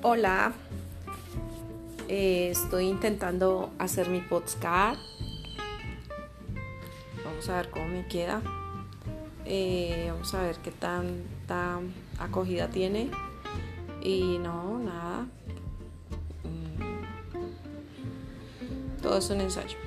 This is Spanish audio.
Hola, eh, estoy intentando hacer mi podcast. Vamos a ver cómo me queda. Eh, vamos a ver qué tanta acogida tiene. Y no, nada. Mm. Todo es un ensayo.